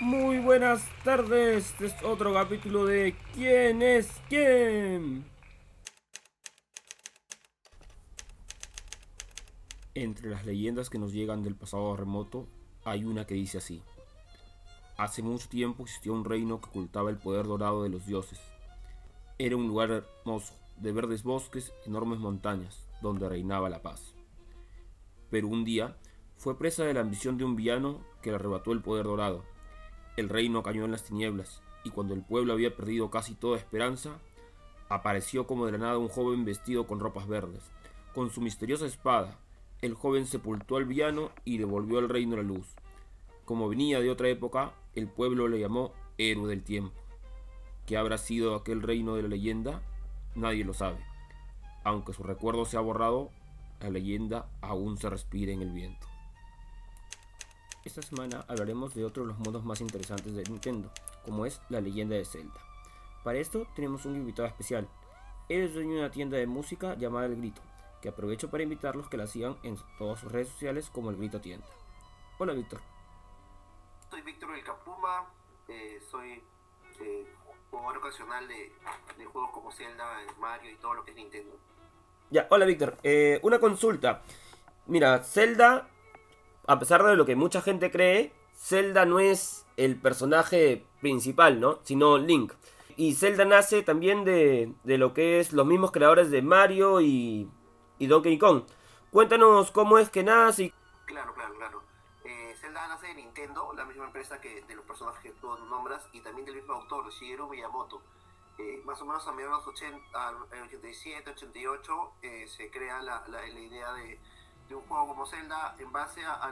Muy buenas tardes, este es otro capítulo de ¿Quién es quién? Entre las leyendas que nos llegan del pasado remoto, hay una que dice así. Hace mucho tiempo existió un reino que ocultaba el poder dorado de los dioses. Era un lugar hermoso, de verdes bosques, enormes montañas, donde reinaba la paz. Pero un día fue presa de la ambición de un villano que le arrebató el poder dorado. El reino cayó en las tinieblas, y cuando el pueblo había perdido casi toda esperanza, apareció como de la nada un joven vestido con ropas verdes. Con su misteriosa espada, el joven sepultó al villano y devolvió al reino la luz. Como venía de otra época, el pueblo le llamó héroe del tiempo. ¿Qué habrá sido aquel reino de la leyenda? Nadie lo sabe. Aunque su recuerdo se ha borrado, la leyenda aún se respira en el viento. Esta semana hablaremos de otro de los modos más interesantes de Nintendo, como es la leyenda de Zelda. Para esto tenemos un invitado especial. Él es dueño de una tienda de música llamada El Grito, que aprovecho para invitarlos que la sigan en todas sus redes sociales como El Grito Tienda. Hola Víctor. Soy Víctor El Capuma, eh, soy eh, jugador ocasional de, de, juegos como Zelda, Mario y todo lo que es Nintendo. Ya, hola Víctor, eh, una consulta. Mira, Zelda, a pesar de lo que mucha gente cree, Zelda no es el personaje principal, ¿no? Sino Link. Y Zelda nace también de, de lo que es los mismos creadores de Mario y, y Donkey Kong. Cuéntanos cómo es que nace. Y... Claro, claro, claro. Eh, Zelda nace de Nintendo, la misma empresa que de los personajes que tú nombras, y también del mismo autor, Shigeru Miyamoto. Eh, más o menos a mediados de los 80, en 87, 88, eh, se crea la, la idea de, de, un juego como Zelda en base a,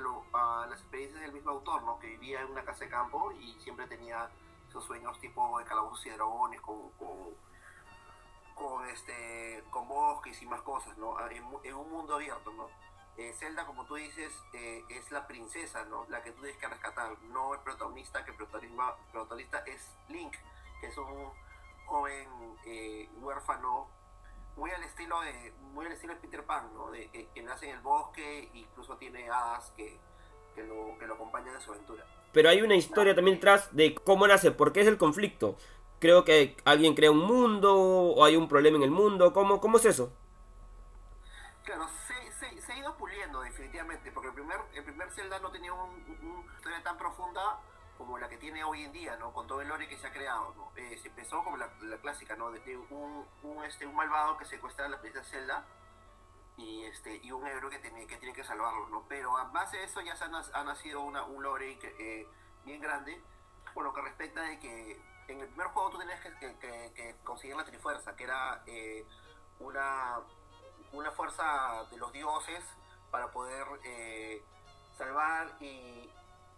las experiencias del mismo autor, ¿no? que vivía en una casa de campo y siempre tenía esos sueños tipo de calabozos y dragones con, con este con bosques y más cosas no en, en un mundo abierto no eh, Zelda como tú dices eh, es la princesa no la que tú tienes que rescatar no el protagonista que el protagonista, protagonista es Link que es un joven eh, huérfano muy al estilo de muy al estilo de Peter Pan no de, que, que nace en el bosque incluso tiene hadas que, que lo, que lo acompañan en su aventura pero hay una historia también detrás de cómo nace por qué es el conflicto creo que alguien crea un mundo o hay un problema en el mundo. ¿Cómo, cómo es eso? Claro, se, se, se ha ido puliendo definitivamente, porque el primer, el primer Zelda no tenía una un historia tan profunda como la que tiene hoy en día, ¿no? Con todo el lore que se ha creado, ¿no? Eh, se empezó como la, la clásica, ¿no? Un, un, este, un malvado que secuestra a la princesa Zelda y, este, y un héroe que tiene, que tiene que salvarlo, ¿no? Pero a base de eso ya se ha, ha nacido una, un lore eh, bien grande, por lo que respecta de que en el primer juego tú tenías que, que, que, que conseguir la Trifuerza, que era eh, una, una fuerza de los dioses para poder eh, salvar y,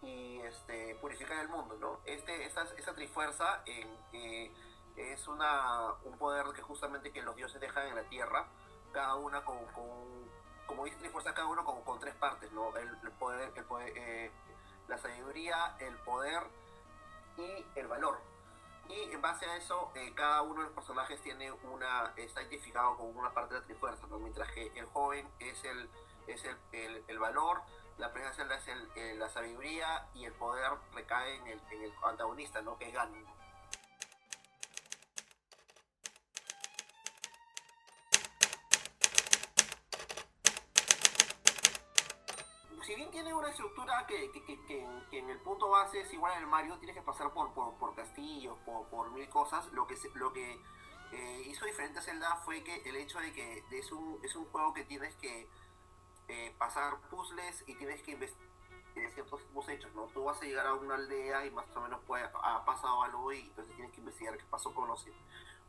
y, este, purificar el mundo, ¿no? Este, esa, esa Trifuerza eh, es una, un poder que justamente que los dioses dejan en la tierra, cada una con, con como dice Trifuerza, cada uno con, con tres partes, ¿no? El, el poder, el poder eh, la sabiduría, el poder y el valor y en base a eso eh, cada uno de los personajes tiene una está identificado con una parte de la trifuerza ¿no? mientras que el joven es el es el, el, el valor la presencia es el, el, la sabiduría y el poder recae en el, en el antagonista no que es Ganon si bien tiene una estructura que, que, que, que, en el punto base es igual al Mario, tienes que pasar por, por, por castillos, por, por, mil cosas. Lo que, lo que eh, hizo diferente a Zelda fue que el hecho de que es un, es un juego que tienes que eh, pasar puzzles y tienes que investigar ciertos hechos, ¿no? Tú vas a llegar a una aldea y más o menos puede, ha pasado algo y entonces tienes que investigar qué pasó con los,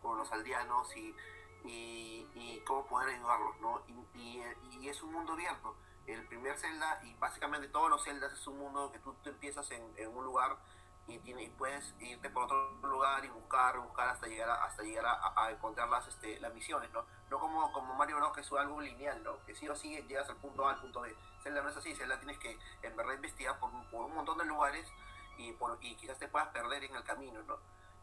con los aldeanos y, y, cómo poder ayudarlos, ¿no? Y, y, es un mundo abierto el primer Zelda y básicamente todos los Zeldas es un mundo que tú, tú empiezas en, en, un lugar y, y, puedes irte por otro lugar y buscar, buscar hasta llegar a, hasta llegar a, a encontrar las, este, las misiones, ¿no? No como, como Mario Bros. que es algo lineal, ¿no? Que sí o sí llegas al punto A al punto B. Zelda no es así, Zelda tienes que en verdad investigar por, por un montón de lugares y, por, y quizás te puedas perder en el camino, ¿no?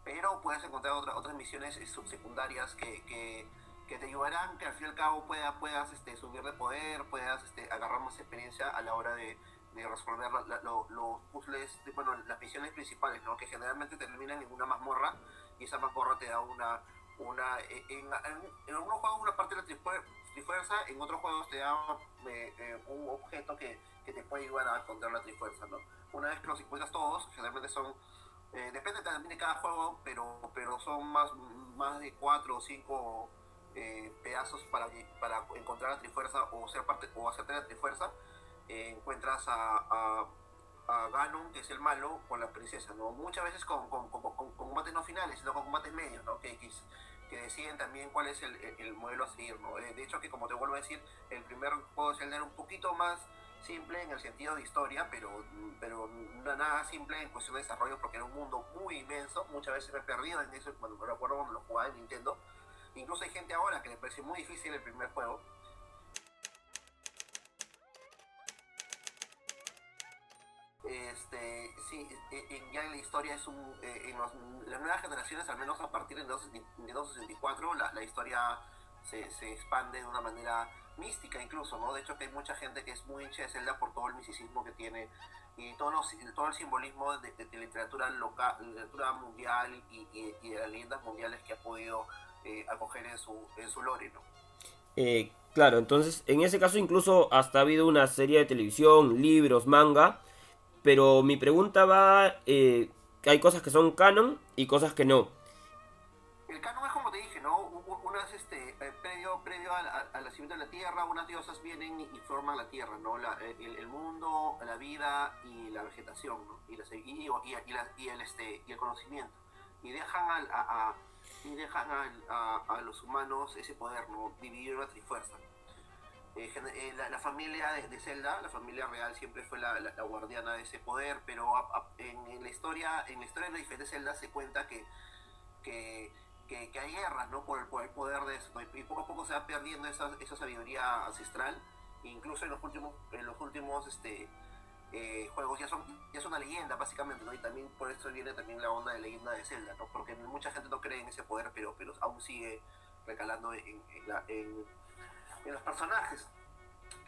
Pero puedes encontrar otra, otras misiones subsecundarias que, que que te ayudarán, que al fin y al cabo pueda, puedas este, subir de poder, puedas este, agarrar más experiencia a la hora de, de resolver los puzzles, bueno, las misiones principales, ¿no? Que generalmente terminan en una mazmorra y esa mazmorra te da una, una en, en, en algunos juegos una parte de la trifuerza, en otros juegos te da eh, eh, un objeto que, que, te puede ayudar a encontrar la trifuerza, ¿no? Una vez que los encuentras todos, generalmente son, eh, depende también de cada juego, pero, pero son más, más de cuatro o cinco pedazos para, para encontrar la trifuerza o ser parte o hacerte la trifuerza encuentras a, a, Ganon, que es el malo, con la princesa, ¿no? Muchas veces con, con, con, combates no finales, sino con combates medios, ¿no? Que, que, deciden también cuál es el, el, modelo a seguir, ¿no? Eh, de hecho, que como te vuelvo a decir, el primer juego de Zelda era un poquito más simple en el sentido de historia, pero, pero nada simple en cuestión de desarrollo porque era un mundo muy inmenso. Muchas veces me he perdido en eso cuando me recuerdo cuando lo jugaba en Nintendo. Incluso hay gente ahora que le parece muy difícil el primer juego sí, e, ya en la historia es un, eh, en las nuevas generaciones, al menos a partir de 264, la, la historia se, se, expande de una manera mística incluso, ¿no? De hecho que hay mucha gente que es muy hincha de Zelda por todo el misticismo que tiene y todo, todo el simbolismo de, literatura local, literatura mundial y, y, de las leyendas mundiales que ha podido eh, acoger en su, en su lore, ¿no? Eh, claro, entonces en ese caso incluso hasta ha habido una serie de televisión, libros, manga, pero mi pregunta va, eh, hay cosas que son canon y cosas que no. El canon es como te dije, ¿no? Unas, este, eh, previo, previo al, nacimiento de la Tierra, unas diosas vienen y, forman la Tierra, ¿no? Eh, el, mundo, la vida y la vegetación, ¿no? Y, y, y, el, este, y el conocimiento. Y dejan, a, y dejan a, a, los humanos ese poder, ¿no? Dividir la trifuerza. Eh, eh, la, familia de, Zelda, la familia real siempre fue la, guardiana de ese poder, pero en, la historia, en la historia de diferentes Zelda se cuenta que, que, hay guerras, ¿no? Por el, poder de eso, y poco a poco se va perdiendo esa, sabiduría ancestral, incluso en los últimos, en los últimos este, eh, juegos ya son, ya son una leyenda básicamente, ¿no? Y también por eso viene también la onda de leyenda de Zelda, ¿no? Porque mucha gente no cree en ese poder, pero, pero aún sigue recalando en en los personajes.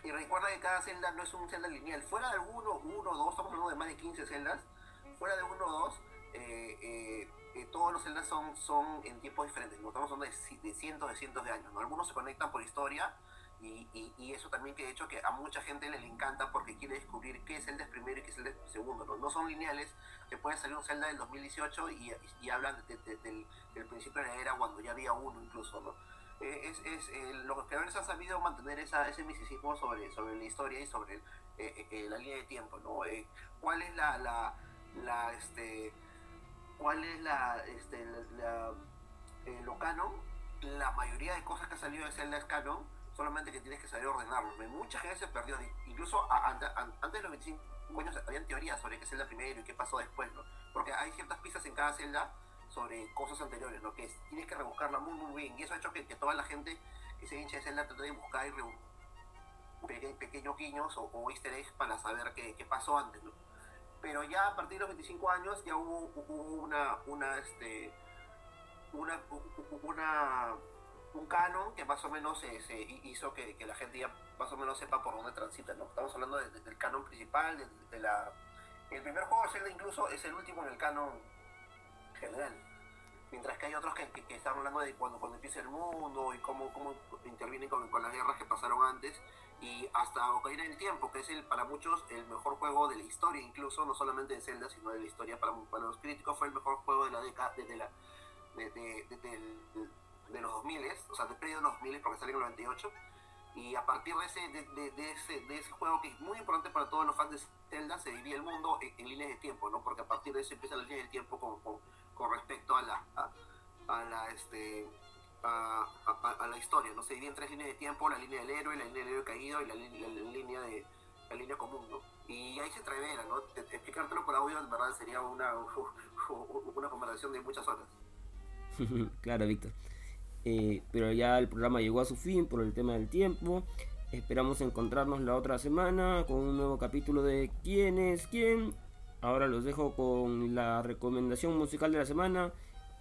Y recuerda que cada celda no es un celda lineal. Fuera de uno, uno, dos, estamos hablando de más de 15 celdas. Fuera de uno o dos, eh, eh, eh, todos los celdas son, son en tiempos diferentes. ¿no? Estamos hablando de, cientos de cientos de años. ¿no? Algunos se conectan por historia. Y, y, eso también que de hecho que a mucha gente le encanta porque quiere descubrir qué es el es primero y qué es el de segundo. No, no son lineales, te puede salir un celda del 2018 y, y hablan del, del, principio de la era cuando ya había uno incluso, ¿no? Eh, es, es eh, los creadores han sabido mantener esa, ese misticismo sobre, sobre la historia y sobre eh, la línea de tiempo, ¿no? ¿Cuál es la, la, la, este, cuál es la, este, la, lo canon? La mayoría de cosas que ha salido de Zelda es canon, solamente que tienes que saber ordenarlo. Mucha gente se perdió, incluso antes de los 25 años habían teorías sobre qué Zelda primero y qué pasó después, ¿no? Porque hay ciertas pistas en cada Zelda sobre cosas anteriores, lo que es, tienes que rebuscarla muy muy bien y eso ha hecho que, toda la gente que se hincha de Zelda trate de buscar y pequeños guiños o, easter eggs para saber qué, pasó antes, ¿no? Pero ya a partir de los 25 años ya hubo, una, una, este, una, una, un canon que más o menos se, hizo que, que, la gente ya más o menos sepa por dónde transita, ¿no? Estamos hablando del canon principal, de. El primer juego de Zelda incluso es el último en el canon general. Mientras que hay otros que, que, están hablando de cuando, cuando empieza el mundo y cómo, cómo intervienen con, con las guerras que pasaron antes y hasta Ocarina del Tiempo, que es el para muchos el mejor juego de la historia, incluso no solamente de Zelda, sino de la historia para, para los críticos, fue el mejor juego de la década, desde la, de, de, de, de, los 2000, o sea, de periodo de los 2000 porque salió en el 98 y a partir de ese, de, de, ese, de ese juego que es muy importante para todos los fans de Zelda, se divide el mundo en, en líneas de tiempo, ¿no? Porque a partir de eso empieza la línea de tiempo con, con, con respecto a la, a, la, este, a, a, la historia, ¿no? Se divide tres líneas de tiempo, la línea del héroe, la línea del héroe caído y la, línea de la línea común, ¿no? Y ahí se entrevera, ¿no? Explicártelo por audio, en verdad, sería una, una conversación de muchas horas. claro, Víctor. Eh, pero ya el programa llegó a su fin por el tema del tiempo. Esperamos encontrarnos la otra semana con un nuevo capítulo de ¿Quién es quién? Ahora los dejo con la recomendación musical de la semana.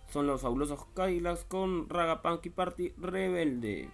Son los fabulosos Kailas con Raga Punky Party Rebelde.